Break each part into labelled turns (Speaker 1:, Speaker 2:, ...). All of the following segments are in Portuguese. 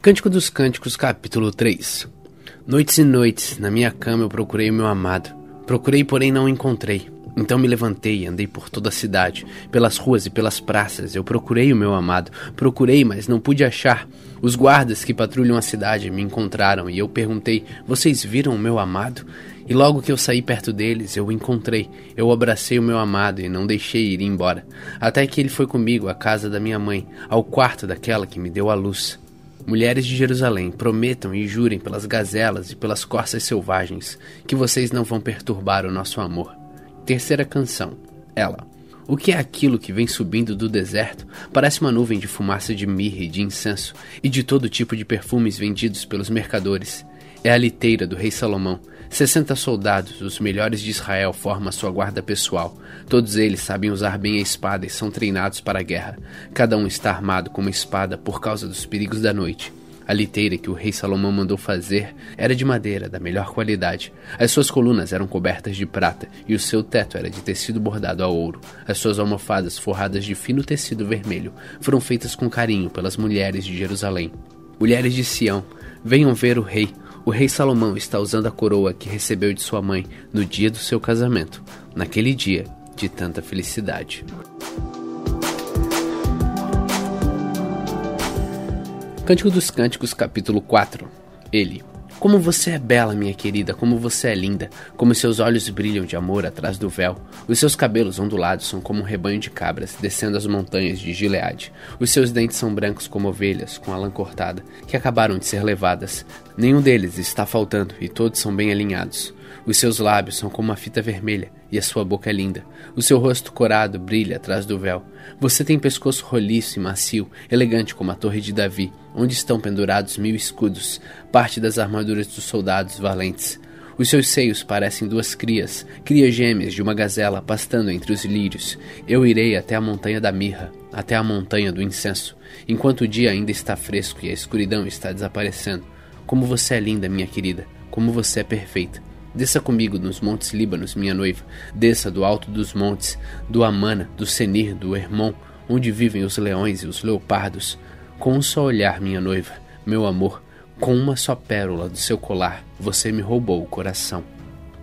Speaker 1: Cântico dos Cânticos, capítulo 3 Noites e noites, na minha cama eu procurei o meu amado. Procurei, porém não encontrei. Então me levantei andei por toda a cidade, pelas ruas e pelas praças. Eu procurei o meu amado. Procurei, mas não pude achar. Os guardas que patrulham a cidade me encontraram e eu perguntei: Vocês viram o meu amado? E logo que eu saí perto deles, eu o encontrei. Eu abracei o meu amado e não deixei ir embora. Até que ele foi comigo à casa da minha mãe, ao quarto daquela que me deu a luz. Mulheres de Jerusalém, prometam e jurem pelas gazelas e pelas corças selvagens que vocês não vão perturbar o nosso amor. Terceira canção. Ela. O que é aquilo que vem subindo do deserto? Parece uma nuvem de fumaça de mirra e de incenso e de todo tipo de perfumes vendidos pelos mercadores. É a liteira do rei Salomão. Sessenta soldados, os melhores de Israel, formam sua guarda pessoal. Todos eles sabem usar bem a espada e são treinados para a guerra. Cada um está armado com uma espada por causa dos perigos da noite. A liteira que o rei Salomão mandou fazer era de madeira da melhor qualidade. As suas colunas eram cobertas de prata e o seu teto era de tecido bordado a ouro. As suas almofadas, forradas de fino tecido vermelho, foram feitas com carinho pelas mulheres de Jerusalém. Mulheres de Sião, venham ver o rei, o rei Salomão está usando a coroa que recebeu de sua mãe no dia do seu casamento, naquele dia de tanta felicidade. Cântico dos Cânticos, capítulo 4 Ele como você é bela, minha querida, como você é linda, como seus olhos brilham de amor atrás do véu. Os seus cabelos ondulados são como um rebanho de cabras descendo as montanhas de Gileade. Os seus dentes são brancos como ovelhas com a lã cortada, que acabaram de ser levadas. Nenhum deles está faltando e todos são bem alinhados. Os seus lábios são como uma fita vermelha e a sua boca é linda. O seu rosto corado brilha atrás do véu. Você tem pescoço roliço e macio, elegante como a torre de Davi, onde estão pendurados mil escudos, parte das armaduras dos soldados valentes. Os seus seios parecem duas crias, crias gêmeas de uma gazela pastando entre os lírios. Eu irei até a montanha da mirra, até a montanha do incenso, enquanto o dia ainda está fresco e a escuridão está desaparecendo. Como você é linda, minha querida, como você é perfeita. Desça comigo nos montes Líbanos, minha noiva. Desça do alto dos montes, do Amana, do Senir, do Hermon, onde vivem os leões e os leopardos. Com um só olhar, minha noiva, meu amor, com uma só pérola do seu colar, você me roubou o coração.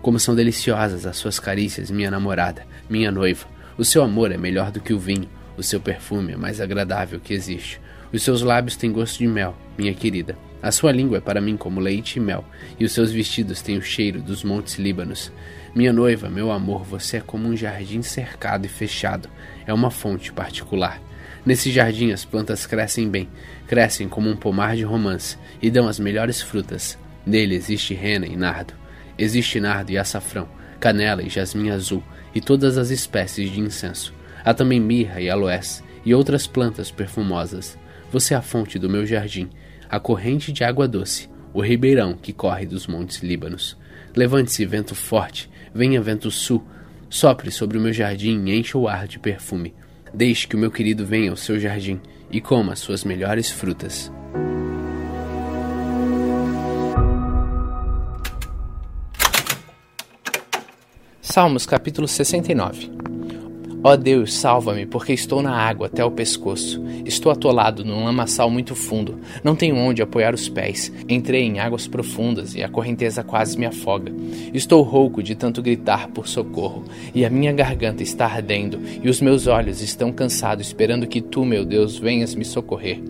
Speaker 1: Como são deliciosas as suas carícias, minha namorada, minha noiva. O seu amor é melhor do que o vinho, o seu perfume é mais agradável que existe. Os seus lábios têm gosto de mel, minha querida. A sua língua é para mim como leite e mel, e os seus vestidos têm o cheiro dos montes Líbanos. Minha noiva, meu amor, você é como um jardim cercado e fechado. É uma fonte particular. Nesse jardim as plantas crescem bem, crescem como um pomar de romance e dão as melhores frutas. Nele existe rena e nardo. Existe nardo e açafrão, canela e jasmim azul e todas as espécies de incenso. Há também mirra e aloés e outras plantas perfumosas. Você é a fonte do meu jardim, a corrente de água doce, o ribeirão que corre dos montes Líbanos. Levante-se, vento forte, venha vento sul, sopre sobre o meu jardim e encha o ar de perfume. Deixe que o meu querido venha ao seu jardim e coma as suas melhores frutas.
Speaker 2: Salmos capítulo 69 Ó oh Deus, salva-me, porque estou na água até o pescoço. Estou atolado num lamaçal muito fundo. Não tenho onde apoiar os pés. Entrei em águas profundas e a correnteza quase me afoga. Estou rouco de tanto gritar por socorro, e a minha garganta está ardendo, e os meus olhos estão cansados, esperando que tu, meu Deus, venhas me socorrer.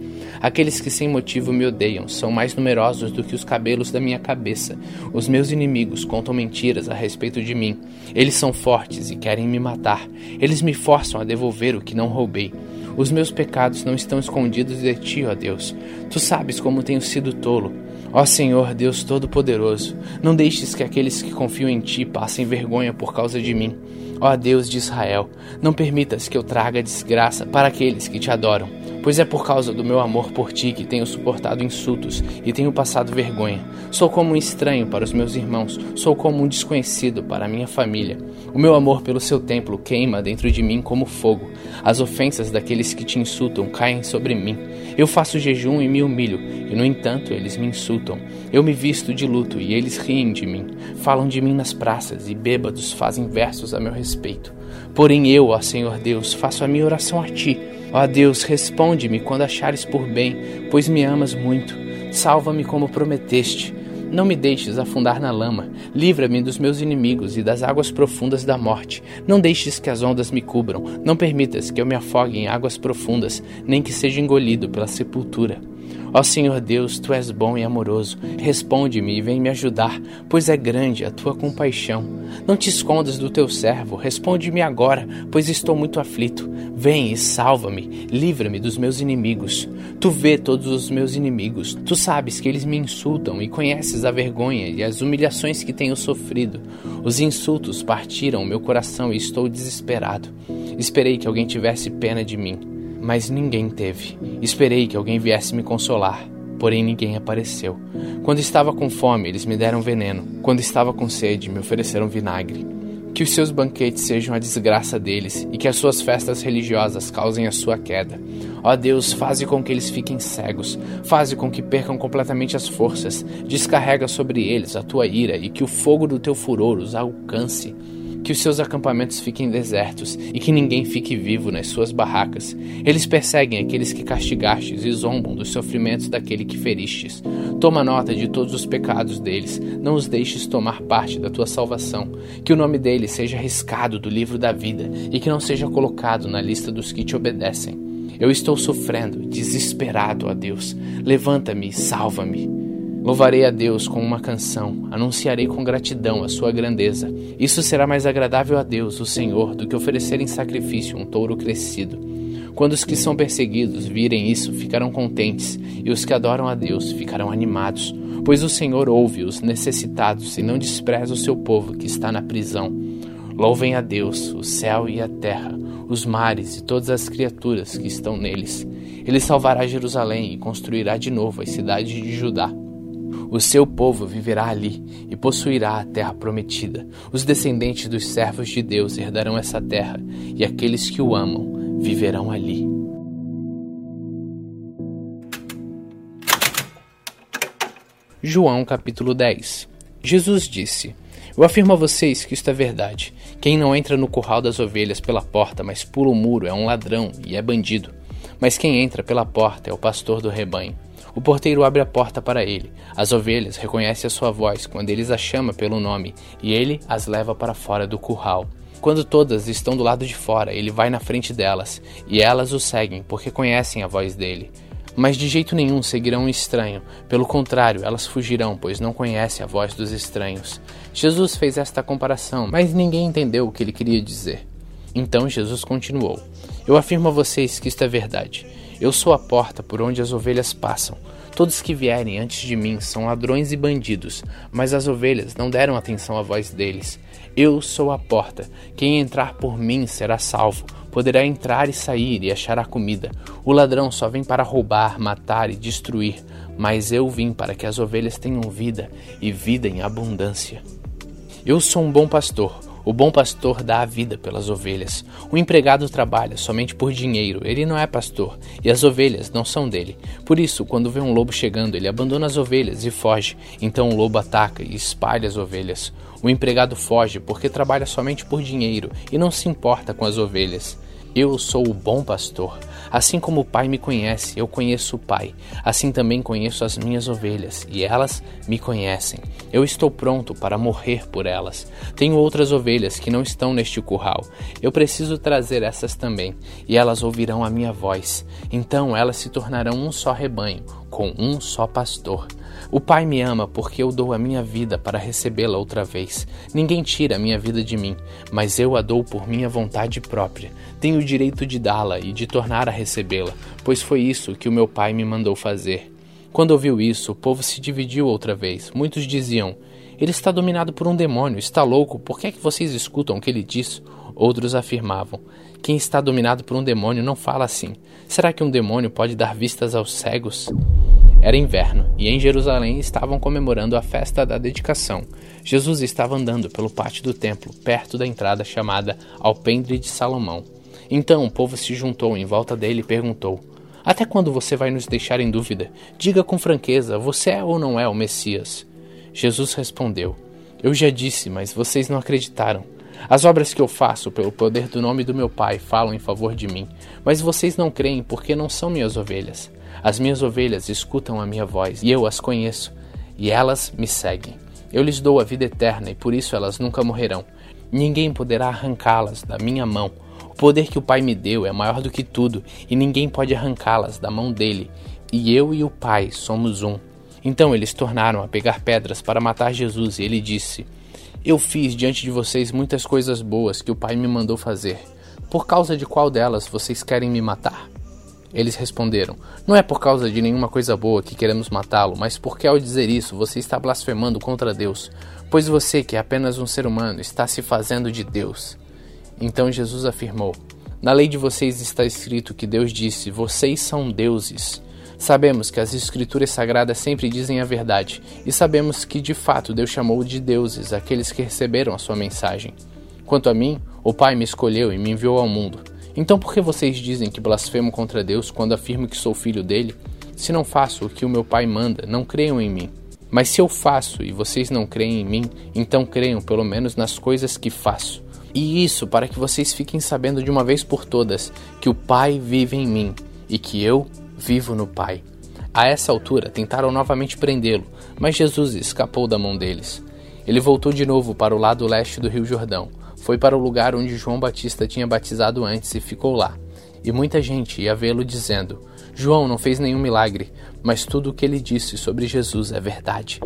Speaker 2: Aqueles que sem motivo me odeiam são mais numerosos do que os cabelos da minha cabeça. Os meus inimigos contam mentiras a respeito de mim. Eles são fortes e querem me matar. Eles me forçam a devolver o que não roubei. Os meus pecados não estão escondidos de ti, ó Deus. Tu sabes como tenho sido tolo. Ó Senhor, Deus Todo-Poderoso, não deixes que aqueles que confiam em ti passem vergonha por causa de mim. Ó Deus de Israel, não permitas que eu traga desgraça para aqueles que te adoram pois é por causa do meu amor por ti que tenho suportado insultos e tenho passado vergonha. Sou como um estranho para os meus irmãos, sou como um desconhecido para a minha família. O meu amor pelo seu templo queima dentro de mim como fogo. As ofensas daqueles que te insultam caem sobre mim. Eu faço jejum e me humilho, e no entanto eles me insultam. Eu me visto de luto e eles riem de mim. Falam de mim nas praças e bêbados fazem versos a meu respeito. Porém eu, ó Senhor Deus, faço a minha oração a ti Ó Deus, responde-me quando achares por bem, pois me amas muito. Salva-me como prometeste. Não me deixes afundar na lama. Livra-me dos meus inimigos e das águas profundas da morte. Não deixes que as ondas me cubram. Não permitas que eu me afogue em águas profundas, nem que seja engolido pela sepultura. Ó Senhor Deus, tu és bom e amoroso. Responde-me e vem me ajudar, pois é grande a tua compaixão. Não te escondas do teu servo, responde-me agora, pois estou muito aflito. Vem e salva-me, livra-me dos meus inimigos. Tu vê todos os meus inimigos, tu sabes que eles me insultam e conheces a vergonha e as humilhações que tenho sofrido. Os insultos partiram meu coração e estou desesperado. Esperei que alguém tivesse pena de mim mas ninguém teve. Esperei que alguém viesse me consolar, porém ninguém apareceu. Quando estava com fome, eles me deram veneno. Quando estava com sede, me ofereceram vinagre. Que os seus banquetes sejam a desgraça deles e que as suas festas religiosas causem a sua queda. Ó Deus, faze com que eles fiquem cegos, faze com que percam completamente as forças, descarrega sobre eles a tua ira e que o fogo do teu furor os alcance que os seus acampamentos fiquem desertos e que ninguém fique vivo nas suas barracas. Eles perseguem aqueles que castigastes e zombam dos sofrimentos daquele que feristes. Toma nota de todos os pecados deles, não os deixes tomar parte da tua salvação. Que o nome deles seja riscado do livro da vida e que não seja colocado na lista dos que te obedecem. Eu estou sofrendo, desesperado, a Deus. Levanta-me, salva-me. Louvarei a Deus com uma canção, anunciarei com gratidão a sua grandeza. Isso será mais agradável a Deus, o Senhor, do que oferecer em sacrifício um touro crescido. Quando os que são perseguidos virem isso, ficarão contentes, e os que adoram a Deus ficarão animados, pois o Senhor ouve os necessitados e não despreza o seu povo que está na prisão. Louvem a Deus, o céu e a terra, os mares e todas as criaturas que estão neles. Ele salvará Jerusalém e construirá de novo as cidades de Judá. O seu povo viverá ali e possuirá a terra prometida. Os descendentes dos servos de Deus herdarão essa terra, e aqueles que o amam viverão ali. João capítulo 10 Jesus disse: Eu afirmo a vocês que isto é verdade. Quem não entra no curral das ovelhas pela porta, mas pula o muro, é um ladrão e é bandido. Mas quem entra pela porta é o pastor do rebanho. O porteiro abre a porta para ele. As ovelhas reconhecem a sua voz quando ele as chama pelo nome, e ele as leva para fora do curral. Quando todas estão do lado de fora, ele vai na frente delas, e elas o seguem porque conhecem a voz dele. Mas de jeito nenhum seguirão um estranho, pelo contrário, elas fugirão, pois não conhecem a voz dos estranhos. Jesus fez esta comparação, mas ninguém entendeu o que ele queria dizer. Então Jesus continuou: Eu afirmo a vocês que isto é verdade. Eu sou a porta por onde as ovelhas passam. Todos que vierem antes de mim são ladrões e bandidos, mas as ovelhas não deram atenção à voz deles. Eu sou a porta. Quem entrar por mim será salvo. Poderá entrar e sair e achará comida. O ladrão só vem para roubar, matar e destruir, mas eu vim para que as ovelhas tenham vida e vida em abundância. Eu sou um bom pastor. O bom pastor dá a vida pelas ovelhas. O empregado trabalha somente por dinheiro, ele não é pastor, e as ovelhas não são dele. Por isso, quando vê um lobo chegando, ele abandona as ovelhas e foge. Então o lobo ataca e espalha as ovelhas. O empregado foge porque trabalha somente por dinheiro e não se importa com as ovelhas. Eu sou o bom pastor. Assim como o Pai me conhece, eu conheço o Pai. Assim também conheço as minhas ovelhas, e elas me conhecem. Eu estou pronto para morrer por elas. Tenho outras ovelhas que não estão neste curral. Eu preciso trazer essas também, e elas ouvirão a minha voz. Então elas se tornarão um só rebanho, com um só pastor. O Pai me ama porque eu dou a minha vida para recebê-la outra vez. Ninguém tira a minha vida de mim, mas eu a dou por minha vontade própria. Tenho o direito de dá-la e de tornar a recebê-la, pois foi isso que o meu Pai me mandou fazer. Quando ouviu isso, o povo se dividiu outra vez. Muitos diziam: Ele está dominado por um demônio, está louco, por que é que vocês escutam o que ele diz? Outros afirmavam: Quem está dominado por um demônio não fala assim. Será que um demônio pode dar vistas aos cegos? Era inverno e em Jerusalém estavam comemorando a festa da dedicação. Jesus estava andando pelo pátio do templo, perto da entrada chamada Alpendre de Salomão. Então o povo se juntou em volta dele e perguntou: Até quando você vai nos deixar em dúvida? Diga com franqueza: você é ou não é o Messias? Jesus respondeu: Eu já disse, mas vocês não acreditaram. As obras que eu faço pelo poder do nome do meu Pai falam em favor de mim, mas vocês não creem porque não são minhas ovelhas. As minhas ovelhas escutam a minha voz e eu as conheço, e elas me seguem. Eu lhes dou a vida eterna e por isso elas nunca morrerão. Ninguém poderá arrancá-las da minha mão. O poder que o Pai me deu é maior do que tudo e ninguém pode arrancá-las da mão dele. E eu e o Pai somos um. Então eles tornaram a pegar pedras para matar Jesus e ele disse: Eu fiz diante de vocês muitas coisas boas que o Pai me mandou fazer. Por causa de qual delas vocês querem me matar? Eles responderam: Não é por causa de nenhuma coisa boa que queremos matá-lo, mas porque ao dizer isso você está blasfemando contra Deus, pois você, que é apenas um ser humano, está se fazendo de Deus. Então Jesus afirmou: Na lei de vocês está escrito que Deus disse: Vocês são deuses. Sabemos que as escrituras sagradas sempre dizem a verdade, e sabemos que de fato Deus chamou de deuses aqueles que receberam a sua mensagem. Quanto a mim, o Pai me escolheu e me enviou ao mundo. Então por que vocês dizem que blasfemo contra Deus quando afirmo que sou filho dele? Se não faço o que o meu Pai manda, não creiam em mim. Mas se eu faço e vocês não creem em mim, então creiam pelo menos nas coisas que faço. E isso para que vocês fiquem sabendo de uma vez por todas que o Pai vive em mim e que eu vivo no Pai. A essa altura tentaram novamente prendê-lo, mas Jesus escapou da mão deles. Ele voltou de novo para o lado leste do Rio Jordão foi para o lugar onde João Batista tinha batizado antes e ficou lá. E muita gente ia vê-lo dizendo: João não fez nenhum milagre, mas tudo o que ele disse sobre Jesus é verdade.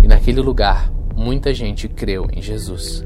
Speaker 2: E naquele lugar, muita gente creu em Jesus.